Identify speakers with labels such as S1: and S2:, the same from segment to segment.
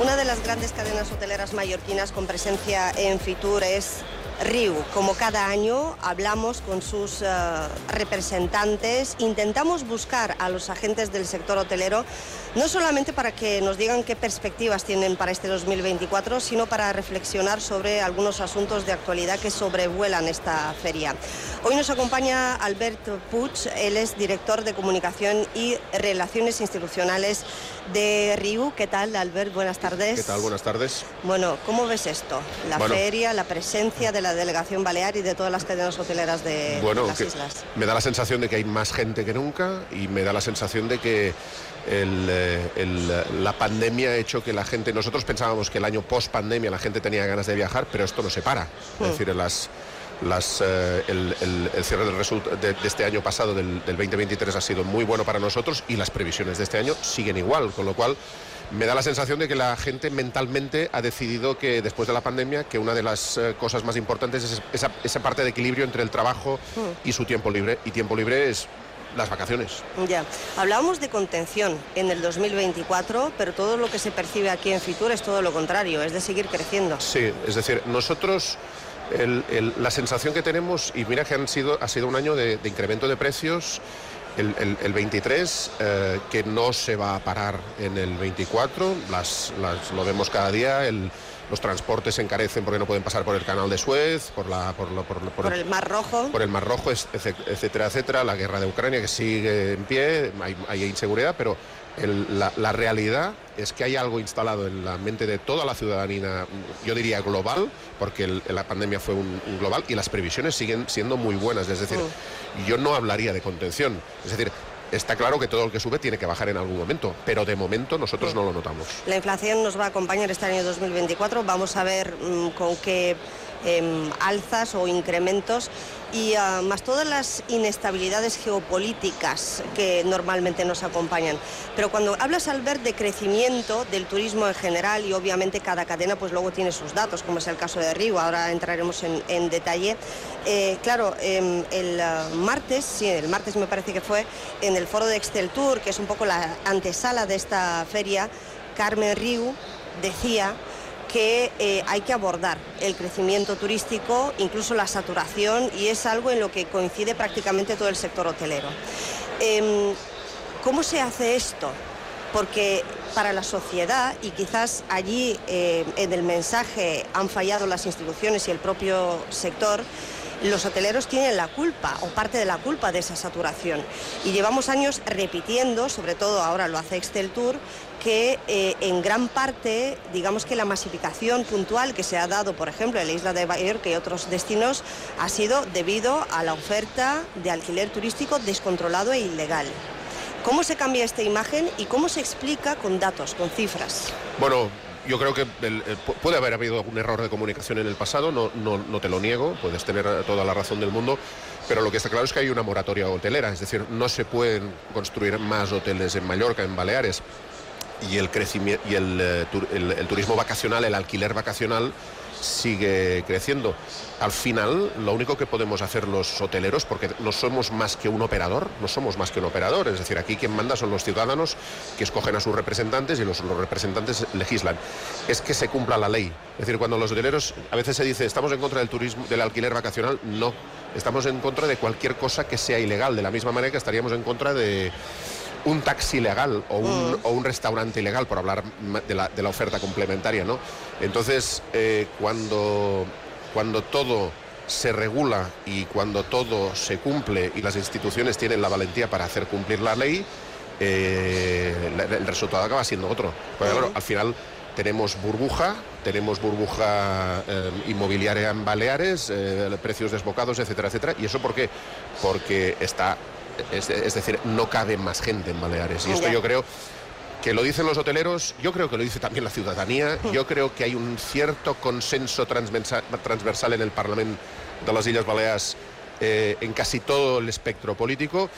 S1: Una de las grandes cadenas hoteleras mallorquinas con presencia en Fitur es Riu. Como cada año hablamos con sus eh, representantes, intentamos buscar a los agentes del sector hotelero no solamente para que nos digan qué perspectivas tienen para este 2024, sino para reflexionar sobre algunos asuntos de actualidad que sobrevuelan esta feria. Hoy nos acompaña Albert Puig, él es director de comunicación y relaciones institucionales de RIU. ¿Qué tal, Albert? Buenas tardes.
S2: ¿Qué tal? Buenas tardes.
S1: Bueno, ¿cómo ves esto? La feria, la presencia de la delegación balear y de todas las cadenas hoteleras de, las islas.
S2: Me da la sensación de que hay más gente que nunca y me da la sensación de que eh, la pandemia ha hecho que la gente, nosotros pensábamos que el año post pandemia la gente tenía ganas de viajar, pero esto no se para. Es hmm. decir, las, las, eh, el, cierre del de, de, este año pasado, del, 2023, ha sido muy bueno para nosotros y las previsiones de este año siguen igual, con lo cual me da la sensación de que la gente mentalmente ha decidido que después de la pandemia que una de las eh, cosas más importantes es esa, esa, parte de equilibrio entre el trabajo hmm. y su tiempo libre. Y tiempo libre es las vacaciones.
S1: Ya, hablábamos de contención en el 2024, pero todo lo que se percibe aquí en Fitur es todo lo contrario, es de seguir creciendo.
S2: Sí, es decir, nosotros la sensación que tenemos, y mira que han sido, ha sido un año de, incremento de precios, el, 23, eh, que no se va a parar en el 24, las, lo vemos cada día, el los transportes se encarecen porque no pueden pasar por el canal de Suez, por, la, por,
S1: por, el Mar Rojo.
S2: Por el Mar Rojo, etcétera, etcétera. La guerra de Ucrania que sigue en pie, hay, inseguridad, pero la, realidad es que hay algo instalado en la mente de toda la ciudadanía, yo diría global, porque la pandemia fue un, global y las previsiones siguen siendo muy buenas. Es decir, mm. yo no hablaría de contención. Es decir, está claro que todo el que sube tiene que bajar en algún momento, pero de momento nosotros no lo notamos.
S1: La inflación nos va a acompañar este año 2024, vamos a ver mm, con qué em, alzas o incrementos y ah, más todas las inestabilidades geopolíticas que normalmente nos acompañan. Pero cuando hablas, Albert, de crecimiento del turismo en general y obviamente cada cadena pues luego tiene sus datos, como es el caso de Río, ahora entraremos en, detalle. Eh, claro, em, el ah, martes, sí, el martes me parece que fue, en el foro de Excel Tour, que es un poco la antesala de esta feria, Carmen Riu decía que eh, hay que abordar el crecimiento turístico, incluso la saturación, y es algo en lo que coincide prácticamente todo el sector hotelero. Em, ¿Cómo se hace esto? Porque para la sociedad, y quizás allí eh, en el mensaje han fallado las instituciones y el propio sector, los hoteleros tienen la culpa o parte de la culpa de esa saturación. Y llevamos años repitiendo, sobre todo ahora lo hace Excel Tour, que eh, en gran parte, digamos que la masificación puntual que se ha dado, por ejemplo, en la isla de Mallorca y otros destinos, ha sido debido a la oferta de alquiler turístico descontrolado e ilegal. ¿Cómo se cambia esta imagen y cómo se explica con datos, con cifras?
S2: Bueno, yo creo que puede haber habido algún error de comunicación en el pasado, no, te lo niego, puedes tener toda la razón del mundo, pero lo que está claro es que hay una moratoria hotelera, es decir, no se pueden construir más hoteles en Mallorca, en Baleares, y el crecimiento y eh, el, turismo vacacional, el alquiler vacacional sigue creciendo. Al final, lo único que podemos hacer los hoteleros, porque no somos más que un operador, no somos más que un operador, es decir, aquí quien manda son los ciudadanos que escogen a sus representantes y los, representantes legislan, es que se cumpla la ley. Es decir, cuando los hoteleros, a veces se dice, estamos en contra del turismo, del alquiler vacacional, no, estamos en contra de cualquier cosa que sea ilegal, de la misma manera que estaríamos en contra de un taxi legal o un, mm. o un restaurante ilegal, por hablar de la, de la oferta complementaria, ¿no? Entonces, eh, cuando, cuando todo se regula y cuando todo se cumple y las instituciones tienen la valentía para hacer cumplir la ley, eh, el resultado acaba siendo otro. Porque claro, al final tenemos burbuja, tenemos burbuja eh, inmobiliaria en Baleares, precios desbocados, etcétera, etcétera. ¿Y eso por qué? Porque está es, decir, no cabe más gente en Baleares. Y esto yo creo que lo dicen los hoteleros, yo creo que lo dice también la ciudadanía, yo creo que hay un cierto consenso transversal, en el Parlamento de las Islas Baleares eh, en casi todo el espectro político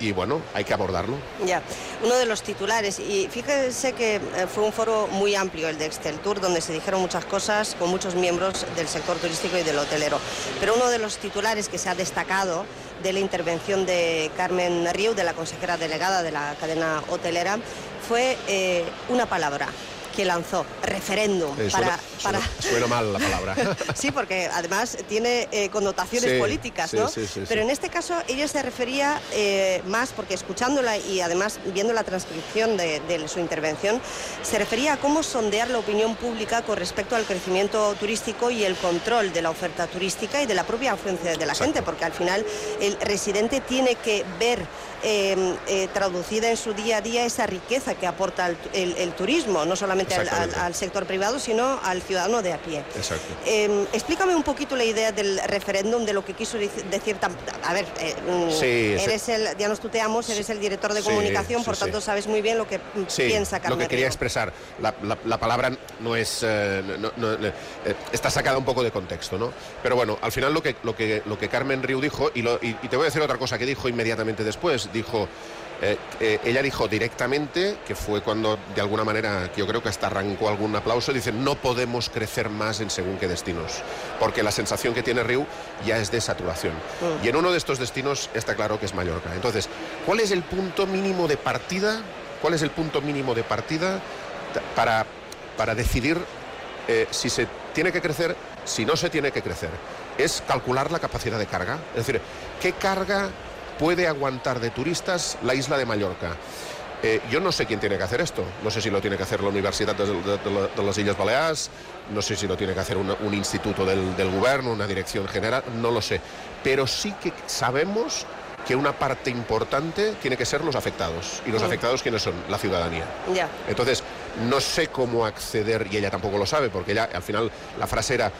S2: y bueno, hay que abordarlo.
S1: Ya, uno de los titulares, y fíjese que eh, fue un foro muy amplio el de Excel Tour, donde se dijeron muchas cosas con muchos miembros del sector turístico y del hotelero, pero uno de los titulares que se ha destacado de la intervención de Carmen Riu, de la consejera delegada de la cadena hotelera, fue eh, una palabra, que lanzó, referéndum.
S2: Eh,
S1: para,
S2: suena,
S1: para...
S2: Suena, mal la palabra.
S1: sí, porque además tiene eh, connotaciones
S2: Sí,
S1: políticas, ¿no?
S2: sí, sí,
S1: Pero
S2: sí.
S1: en este caso ella se refería eh, más, porque escuchándola y además viendo la transcripción de, de su intervención, se refería a cómo sondear la opinión pública con respecto al crecimiento turístico y el control de la oferta turística y de la propia afluencia de la
S2: Exacto.
S1: gente, porque al final el residente tiene que ver eh, traducida en su día a día esa riqueza que aporta el, el- el turismo, no solamente al, al-
S2: Exactamente.
S1: al sector privado, sino al ciudadano de a pie.
S2: Exacto.
S1: Eh, explícame un poquito la idea del referéndum, de lo que quiso decir. A ver, eh, mm,
S2: Sí, sí.
S1: eres el, ya nos tuteamos, eres el director de
S2: Sí,
S1: comunicación, por tanto sabes muy bien lo que piensa Carmen
S2: lo que quería expresar. La, la- la palabra no es. eh, no- no- eh, eh, está sacada un poco de contexto, ¿no? Pero bueno, al final lo que, lo que, lo que Carmen Riu dijo, y, lo- y- y te voy a decir otra cosa que dijo inmediatamente después. Dijo. Eh, eh, ella dijo directamente, que fue cuando de alguna manera, que yo creo que hasta arrancó algún aplauso, dice, no podemos crecer más en según qué destinos, porque la sensación que tiene Riu ya es de saturación.
S1: Mm.
S2: Y en uno de estos destinos está claro que es Mallorca. Entonces, ¿cuál es el punto mínimo de partida? ¿Cuál es el punto mínimo de partida para, para decidir eh, si se tiene que crecer, si no se tiene que crecer? Es calcular la capacidad de carga. Es decir, ¿qué carga puede aguantar de turistas la isla de Mallorca? Eh, yo no sé quién tiene que hacer esto. No sé si lo tiene que hacer la Universidad de, de- de la- de las Islas Baleares, no sé si lo tiene que hacer una- un instituto del, del gobierno, una dirección general, no lo sé. Pero sí que sabemos que una parte importante tiene que ser los afectados. ¿Y los afectados quiénes son? La ciudadanía.
S1: Ya.
S2: Entonces, no sé cómo acceder, y ella tampoco lo sabe, porque ella al final la frase era,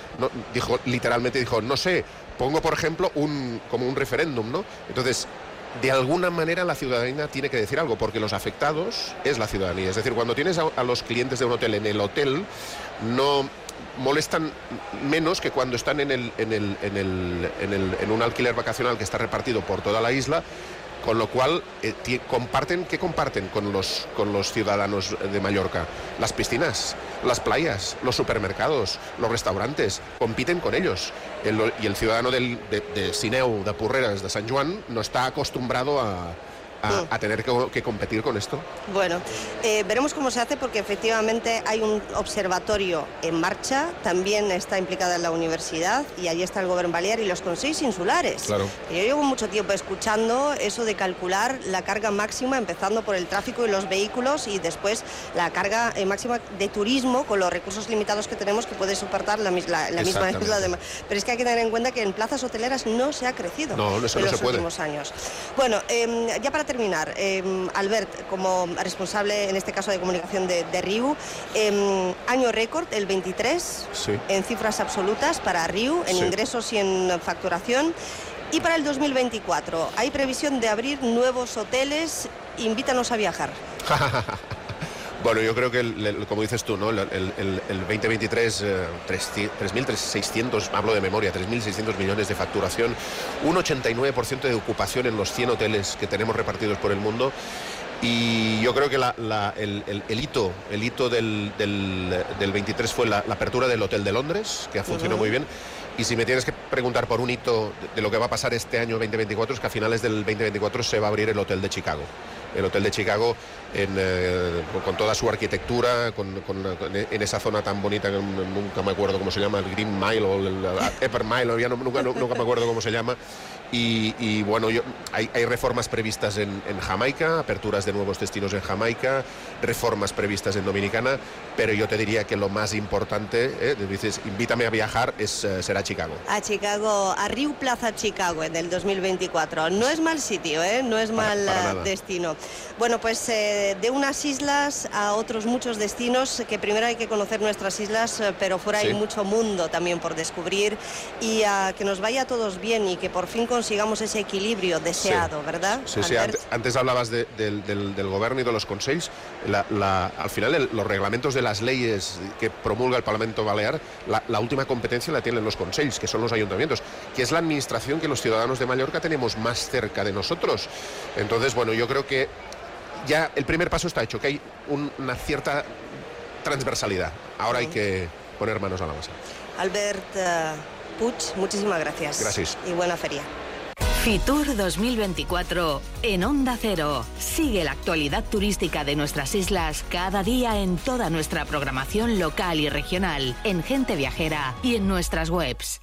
S2: dijo, literalmente dijo, no sé, pongo por ejemplo un, como un referéndum, ¿no? Entonces, de alguna manera la ciudadanía tiene que decir algo, porque los afectados es la ciudadanía. Es decir, cuando tienes a, los clientes de un hotel en el hotel, no molestan menos que cuando están en, el, en, el, en, el, en, en un alquiler vacacional que está repartido por toda la isla, con lo cual eh, comparten, ¿qué comparten con los, con los ciudadanos de Mallorca? Las piscinas, las playas, los supermercados, los restaurantes, compiten con ellos. El- y el ciudadano del, de, de Sineu, de Porreras, de San Juan, no está acostumbrado a, a-
S1: Mm.
S2: a tener que, que competir con esto.
S1: Bueno, eh, veremos cómo se hace porque efectivamente hay un observatorio en marcha, también está implicada en la universidad y allí está el Gobierno Balear y los consejos insulares.
S2: Claro.
S1: Yo llevo mucho tiempo escuchando eso de calcular la carga máxima, empezando por el tráfico y los vehículos y después la carga eh, máxima de turismo con los recursos limitados que tenemos que puede soportar la, la- la misma isla de Pero es que hay que tener en cuenta que en plazas hoteleras no se ha crecido
S2: No,
S1: en
S2: no
S1: los
S2: puede.
S1: últimos años. Bueno, eh, ya para terminar, eh, Albert, como responsable en este caso de comunicación de, de RIU, eh, año récord, el 23,
S2: Sí.
S1: en cifras absolutas para RIU, en
S2: Sí.
S1: ingresos y en facturación. Y para el 2024, hay previsión de abrir nuevos hoteles. Invítanos a viajar.
S2: Bueno, yo creo que, el- el- como dices tú, ¿no? el, el- el- el 2023, eh, 3.600, hablo de memoria, 3.600 millones de facturación, un 89% de ocupación en los 100 hoteles que tenemos repartidos por el mundo. Y yo creo que la- la- el, el- el hito, el hito del, del- del 23 fue la, la apertura del Hotel de Londres, que ha funcionado
S1: Ujú.
S2: muy bien. Y si me tienes que preguntar por un hito de, de lo que va a pasar este año 2024, es que a finales del 2024 se va a abrir el Hotel de Chicago. El Hotel de Chicago en, eh, con- toda su arquitectura, con, con- en esa zona tan bonita, que nunca me acuerdo cómo se llama, el Green Mile o el Upper Mile, ya no- nunca, nunca me acuerdo cómo se llama. Y, y, bueno, yo- hay, hay reformas previstas en, en Jamaica, aperturas de nuevos destinos en Jamaica, reformas previstas en Dominicana, pero yo te diría que lo más importante, eh, dices, invítame a viajar, es, eh, será Chicago.
S1: A Chicago, a Riu Plaza Chicago en el 2024. No es mal sitio, ¿eh? no es
S2: Para-
S1: mal
S2: para nada.
S1: destino. Bueno, pues eh, de unas islas a otros muchos destinos, que primero hay que conocer nuestras islas, eh, pero fuera hay mucho mundo también por descubrir y a que nos vaya a todos bien y que por fin consigamos ese equilibrio deseado, ¿verdad?
S2: Sí, sí, antes, antes hablabas de- del, del, del gobierno y de los consejos. La- la- al final, el- los reglamentos de las leyes que promulga el Parlamento Balear, la, la última competencia la tienen los consejos, que son los ayuntamientos, que es la administración que los ciudadanos de Mallorca tenemos más cerca de nosotros. Entonces, bueno, yo creo que ya el primer paso está hecho, que hay una cierta transversalidad. Ahora hay que poner manos a la masa.
S1: Albert uh, Puig, muchísimas gracias.
S2: Gracias.
S1: Y buena feria.
S3: Fitur 2024 en Onda Cero. Sigue la actualidad turística de nuestras islas cada día en toda nuestra programación local y regional, en Gente Viajera y en nuestras webs.